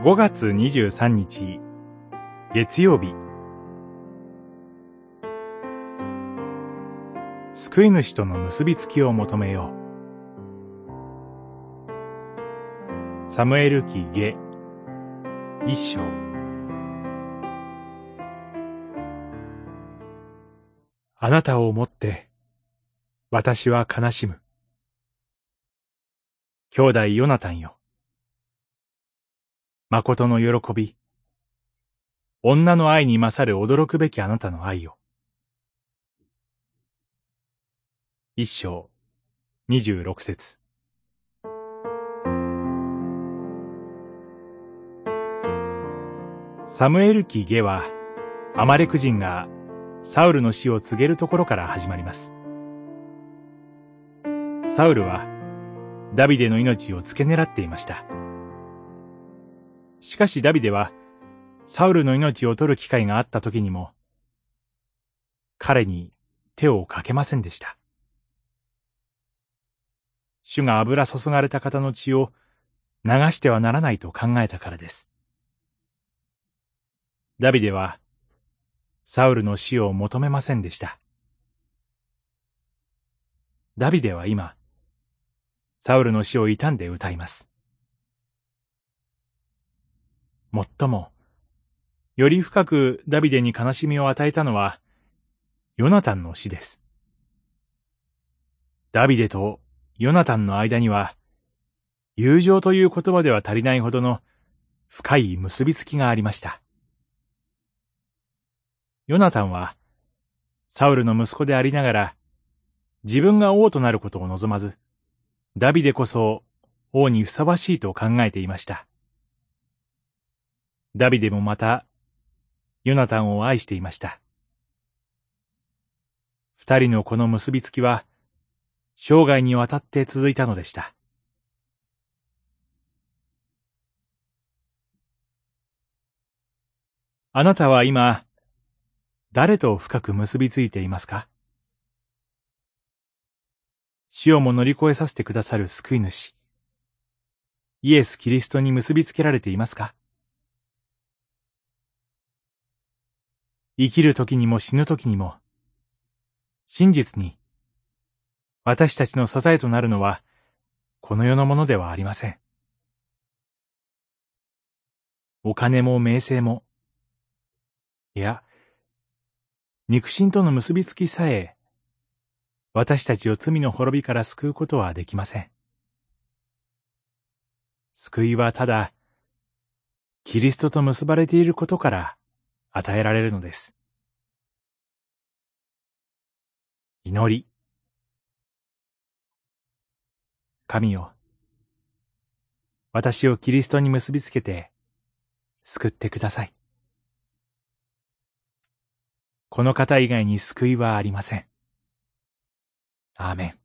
5月23日。月曜日。救い主との結びつきを求めよう。サムエル記下。一章。あなたを思って私は悲しむ。兄弟ヨナタンよ。誠の喜び。女の愛に勝る驚くべきあなたの愛を。一章、二十六節。サムエル記下は、アマレク人がサウルの死を告げるところから始まります。サウルは、ダビデの命を付け狙っていました。しかしダビデは、サウルの命を取る機会があった時にも、彼に手をかけませんでした。主が油注がれた方の血を流してはならないと考えたからです。ダビデは、サウルの死を求めませんでした。ダビデは今、サウルの死を悼んで歌います。もっとも、より深くダビデに悲しみを与えたのは、ヨナタンの死です。ダビデとヨナタンの間には、友情という言葉では足りないほどの深い結びつきがありました。ヨナタンは、サウルの息子でありながら、自分が王となることを望まず、ダビデこそ王にふさわしいと考えていました。ダビデもまた、ヨナタンを愛していました。二人のこの結びつきは、生涯にわたって続いたのでした。あなたは今、誰と深く結びついていますか？死をも乗り越えさせてくださる救い主、イエス・キリストに結びつけられていますか？生きる時にも死ぬ時にも、真実に、私たちの支えとなるのは、この世のものではありません。お金も名声も、いや、肉親との結びつきさえ、私たちを罪の滅びから救うことはできません。救いはただ、キリストと結ばれていることから与えられるのです。祈り。神よ。私をキリストに結びつけて救ってください。この方以外に救いはありません。アーメン。